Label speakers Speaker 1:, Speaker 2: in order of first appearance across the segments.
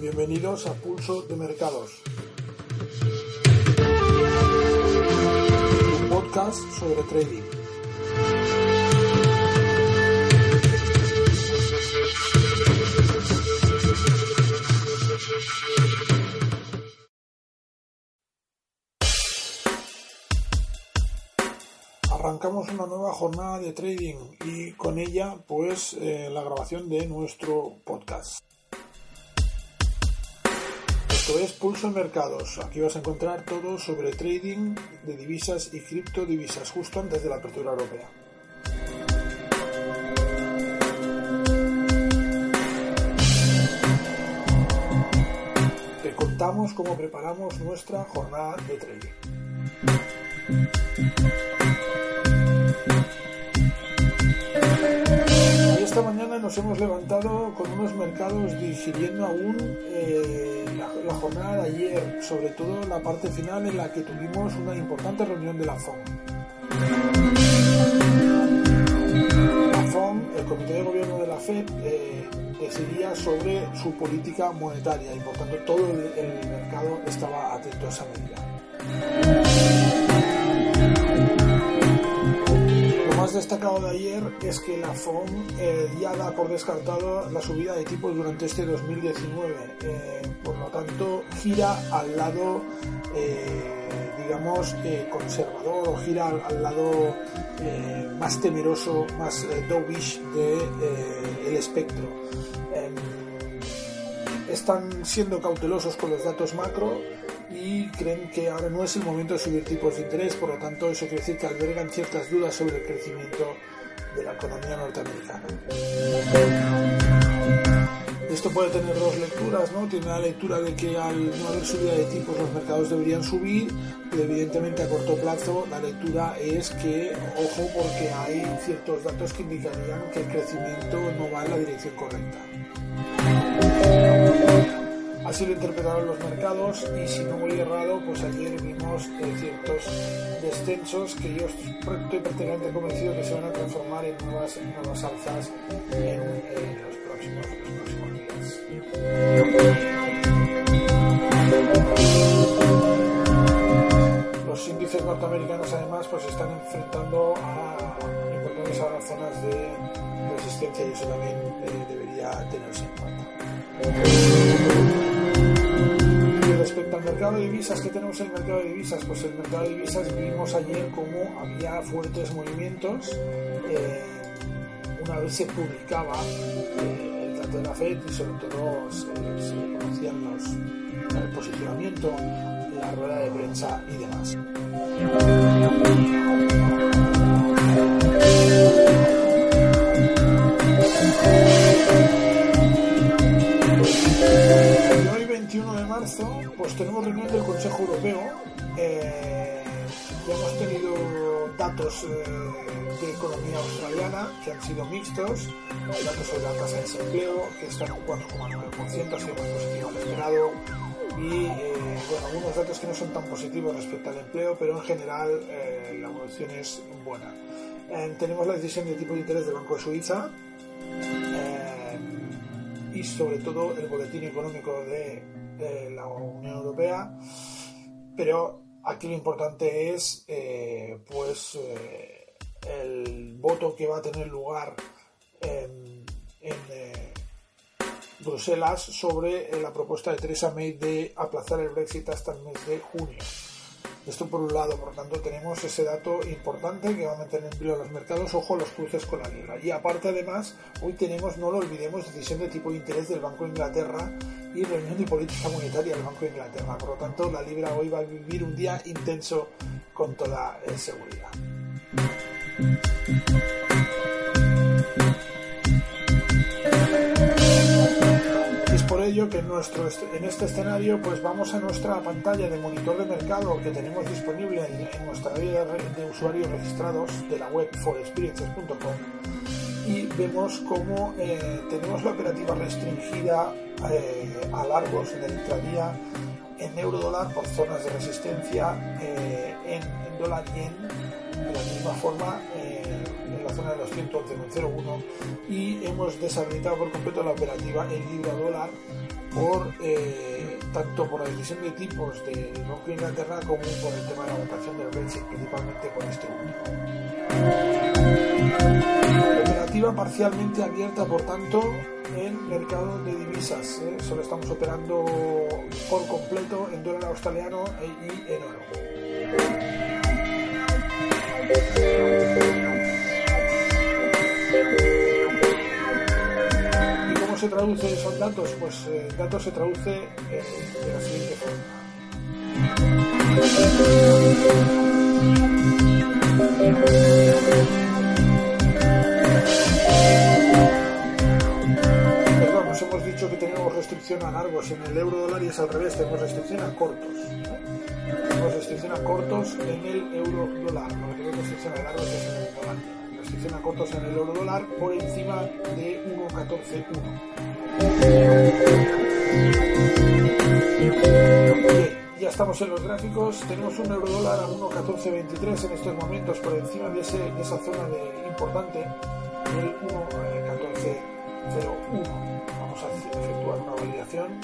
Speaker 1: Bienvenidos a Pulso de Mercados. Un podcast sobre trading. Arrancamos una nueva jornada de trading y con ella pues eh, la grabación de nuestro podcast. Esto es Pulso Mercados. Aquí vas a encontrar todo sobre trading de divisas y criptodivisas justo antes de la apertura europea. Te contamos cómo preparamos nuestra jornada de trading. Esta mañana nos hemos levantado con unos mercados digiriendo aún eh, la, jornada de ayer, sobre todo la parte final en la que tuvimos una importante reunión de la FOM. La FOM, el Comité de Gobierno de la FED, eh, decidía sobre su política monetaria y por tanto todo el, el mercado estaba atento a esa medida. Más destacado de ayer es que la FOM eh, ya da por descartado la subida de tipos durante este 2019. Eh, por lo tanto, gira al lado, eh, digamos, conservador o gira al, lado más temeroso, más dovish del el espectro. Están siendo cautelosos con los datos macro y creen que ahora no es el momento de subir tipos de interés, por lo tanto eso quiere decir que albergan ciertas dudas sobre el crecimiento de la economía norteamericana. Esto puede tener dos lecturas, ¿no? Tiene la lectura de que al no haber subida de tipos los mercados deberían subir, pero evidentemente a corto plazo la lectura es que, ojo, porque hay ciertos datos que indicarían que el crecimiento no va en la dirección correcta. Así lo interpretaron los mercados y si no voy errado, pues ayer vimos eh, ciertos descensos que yo estoy prácticamente convencido que se van a transformar en nuevas, nuevas alzas en, los, próximos, días. Los índices norteamericanos además pues están enfrentando a importantes ahora zonas de resistencia y eso también eh, debería tenerse en cuenta respecto al mercado de divisas, ¿qué tenemos en el mercado de divisas? Pues el mercado de divisas vimos ayer cómo había fuertes movimientos. Eh, una vez se publicaba eh, el dato de la FED y sobre todo se, conocían los, el posicionamiento, la rueda de prensa y demás. Pues tenemos reunión del Consejo Europeo. Eh, ya hemos tenido datos eh, de economía australiana que han sido mixtos, datos sobre la tasa de desempleo que están en 4,9%, ha sido más positivo al esperado, y eh, bueno, algunos datos que no son tan positivos respecto al empleo, pero en general la evolución es buena. tenemos la decisión de tipo de interés del Banco de Suiza y sobre todo el boletín económico de de la Unión Europea, pero aquí lo importante es eh, pues eh, el voto que va a tener lugar en, eh, Bruselas sobre la propuesta de Theresa May de aplazar el Brexit hasta el mes de junio. Esto por un lado, por lo tanto tenemos ese dato importante que va a empleo en los mercados, ojo los cruces con la libra. Y aparte además, hoy tenemos, no lo olvidemos, decisión de tipo de interés del Banco de Inglaterra y reunión de política monetaria del Banco de Inglaterra. Por lo tanto, la libra hoy va a vivir un día intenso con toda seguridad. por ello que en, nuestro, en este escenario pues vamos a nuestra pantalla de monitor de mercado que tenemos disponible en, nuestra área de usuarios registrados de la web forexperiences.com y vemos cómo eh, tenemos la operativa restringida eh, a largos del intradía en euro dólar por zonas de resistencia eh, en, dólar yen de la misma forma en la zona de los 111,01 y hemos deshabilitado por completo la operativa en libra dólar por tanto por la decisión de tipos de Banco de Inglaterra como por el tema de la votación del Brexit, principalmente con este último. Operativa parcialmente abierta, por tanto, en mercado de divisas. ¿eh? Solo estamos operando por completo en dólar australiano y en oro. se traduce esos datos? Pues eh, el dato se traduce eh, la siguiente al revés, tenemos restricción a cortos. Tenemos restricción cortos en el euro dólar, lo que tenemos restricción a largos es en el dólar restricción a cortos en el euro dólar por encima de 1.14.1. Ya estamos en los gráficos, tenemos un euro dólar a 1.1423 en estos momentos por encima de, esa zona de, importante del 1.1401. Vamos a efectuar una validación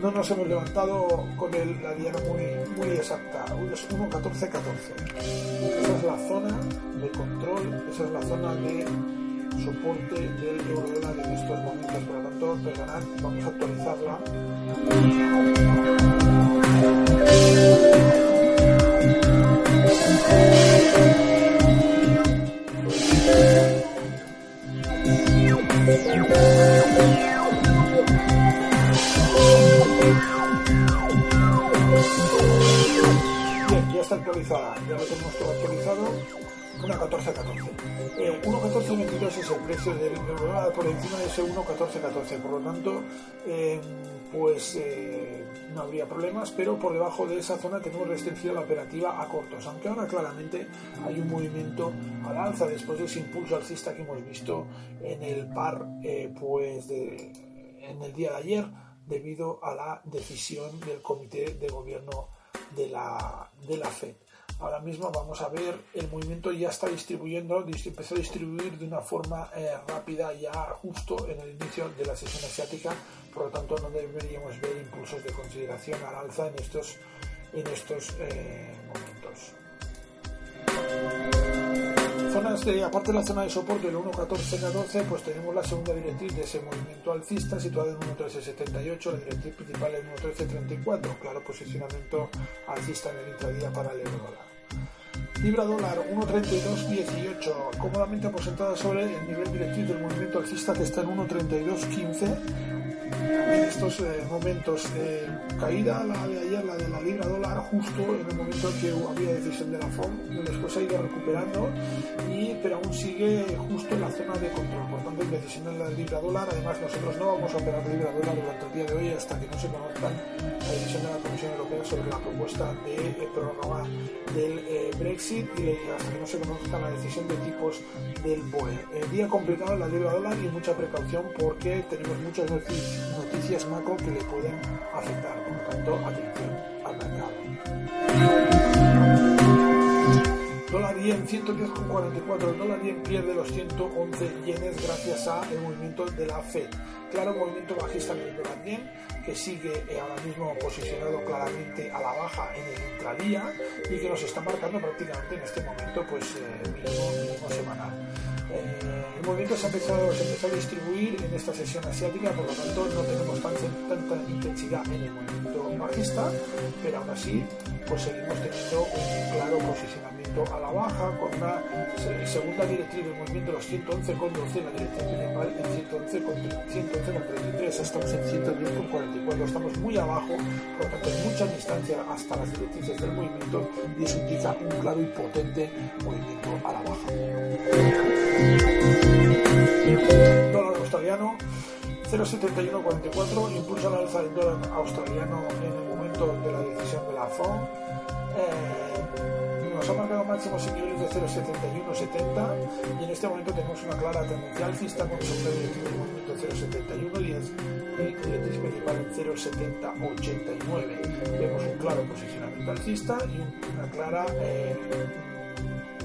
Speaker 1: no nos hemos levantado con el, la diana muy, muy exacta. Es 1.14.14. Esa es la zona de control, esa es la zona de soporte del euro dólar en estos momentos. Por lo tanto, perdonad, vamos a actualizarla. 14-14. Por lo tanto, em, pues eh, no habría problemas, pero por debajo de esa zona tenemos restringida la operativa a cortos, aunque ahora claramente hay un movimiento al alza después de ese impulso alcista que hemos visto en el par eh, pues en el día de ayer debido a la decisión del comité de gobierno de la, de la FED. Ahora mismo vamos a ver el movimiento ya está distribuyendo, empezó a distribuir de una forma eh, rápida ya justo en el inicio de la sesión asiática, por lo tanto no deberíamos ver impulsos de consideración al alza en estos, en estos eh, momentos zonas de, aparte de la zona de soporte del 1.14-14, pues tenemos la segunda directriz de ese movimiento alcista situada en 1.1378, la directriz principal en 1.1334, claro posicionamiento alcista en el intradía para el euro dólar. Libra dólar 1.3218, cómodamente aposentada sobre el nivel directriz del movimiento alcista que está en 1.3215 en estos eh, momentos de caída, la de ayer, la de la libra dólar, justo en el momento en que había decisión de la FOM, después ha ido recuperando, y, pero aún sigue justo en la zona de control. Por tanto, en decisión de la libra dólar, además nosotros no vamos a operar libra dólar durante el día de hoy hasta que no se conozca la decisión de la Comisión Europea sobre la propuesta de eh, programa del eh, Brexit y hasta que no se conozca la decisión de tipos del BOE. día complicado en la libra dólar y mucha precaución porque tenemos muchas noticias noticias macro que le pueden afectar. Por lo tanto, atención al mercado. Dólar yen 110,44. El dólar yen pierde los 111 yenes gracias al movimiento de la Fed. Claro, movimiento bajista en el dólar yen que sigue eh, ahora mismo posicionado claramente a la baja en el intradía y que nos está marcando prácticamente en este momento pues eh, mínimo, mínimo semanal. Eh, el movimiento se, ha empezado, se empezó a distribuir en esta sesión asiática, por lo tanto no tenemos tanta, intensidad en el movimiento bajista, pero aún así pues seguimos teniendo un claro posicionamiento a la baja con una segunda directriz del movimiento los 111 con 12, la directriz principal en 111 con 111 con 33, estamos en 110 con 44, estamos muy abajo, por lo tanto en mucha distancia hasta las directrices del movimiento y eso indica un claro y potente movimiento a la baja. Dólar australiano 0,7144 impulsa la alza del dólar australiano en el momento de la decisión de la FOM. Eh, nos ha marcado máximos y niveles de 0,71-70 y en este momento tenemos una clara tendencia alcista con directriz del movimiento 0,71 y directriz principal en 0,70-89. Vemos un claro posicionamiento alcista y una clara eh,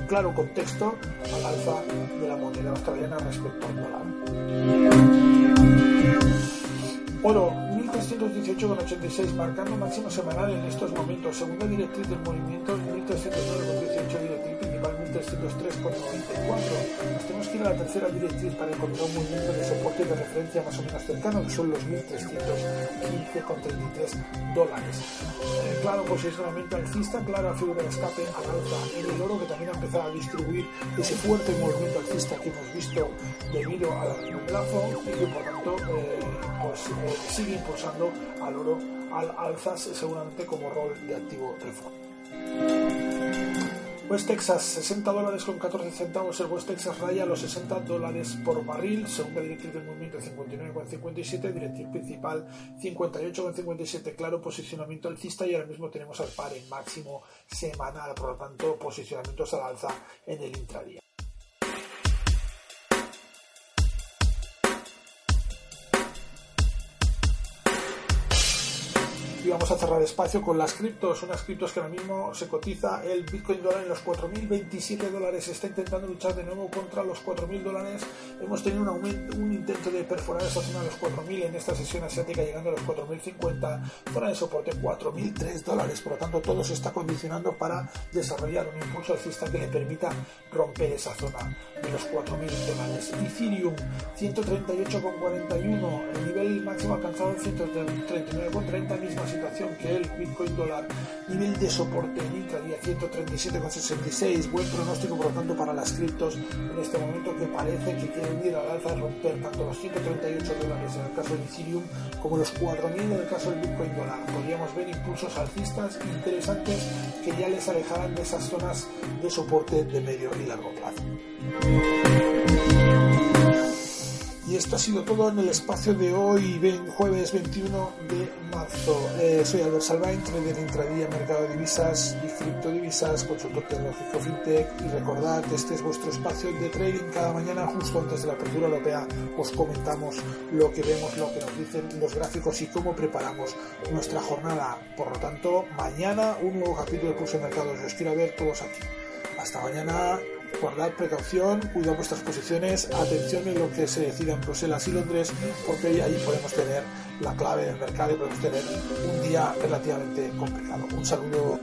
Speaker 1: claro contexto al alza de la moneda australiana respecto al dólar. Oro 1318,86 marcando máximo semanal en estos momentos. Segunda directriz del movimiento 1309,18 directriz principal 1303,94. Nos tenemos que ir a la tercera directriz para encontrar un movimiento de soporte de referencia más o menos cercano que son los 1315,33 dólares. Eh, claro posicionamiento alcista, clara figura de escape al alza en el oro que también ha empezado a distribuir ese fuerte movimiento alcista que hemos visto debido a largo plazo y que por tanto eh, pues, eh, sigue impulsando al oro al alza seguramente como rol de activo del. West Texas 60 dólares con 14 centavos, el West Texas raya los 60 dólares por barril, segunda directriz del movimiento 59,57, directriz principal 58,57, claro posicionamiento alcista y ahora mismo tenemos al par en máximo semanal, por lo tanto posicionamientos al alza en el intradía. Vamos a cerrar espacio con las criptos, unas criptos que ahora mismo se cotiza el Bitcoin dólar en los 4.027 dólares, está intentando luchar de nuevo contra los 4.000 dólares, hemos tenido un, aumento, un intento de perforar esa zona de los 4.000 en esta sesión asiática llegando a los 4.050, zona de soporte 4.003 dólares, por lo tanto todo se está condicionando para desarrollar un impulso alcista que le permita romper esa zona de los 4.000 dólares. Ethereum 138,41, el nivel máximo alcanzado en 139,30 mismas situación que el Bitcoin dólar, nivel de soporte en intradía 137,66, buen pronóstico por lo tanto para las criptos en este momento que parece que quieren ir al alza a romper tanto los 138 dólares en el caso de Ethereum como los 4.000 en el caso del Bitcoin dólar. Podríamos ver impulsos alcistas interesantes que ya les alejarán de esas zonas de soporte de medio y largo plazo. Esto ha sido todo en el espacio de hoy, jueves 21 de marzo. Eh, soy Albert Salvain, trader intradía, mercado de divisas y criptodivisas, consultor tecnológico fintech. Y recordad, este es vuestro espacio de trading. Cada mañana, justo antes de la apertura europea, os comentamos lo que vemos, lo que nos dicen los gráficos y cómo preparamos nuestra jornada. Por lo tanto, mañana un nuevo capítulo de Pulso de Mercados. Os quiero ver todos aquí. Hasta mañana guardad precaución, cuidad vuestras posiciones, atención en lo que se decida en Bruselas y Londres, porque ahí podemos tener la clave del mercado y podemos tener un día relativamente complicado. Un saludo.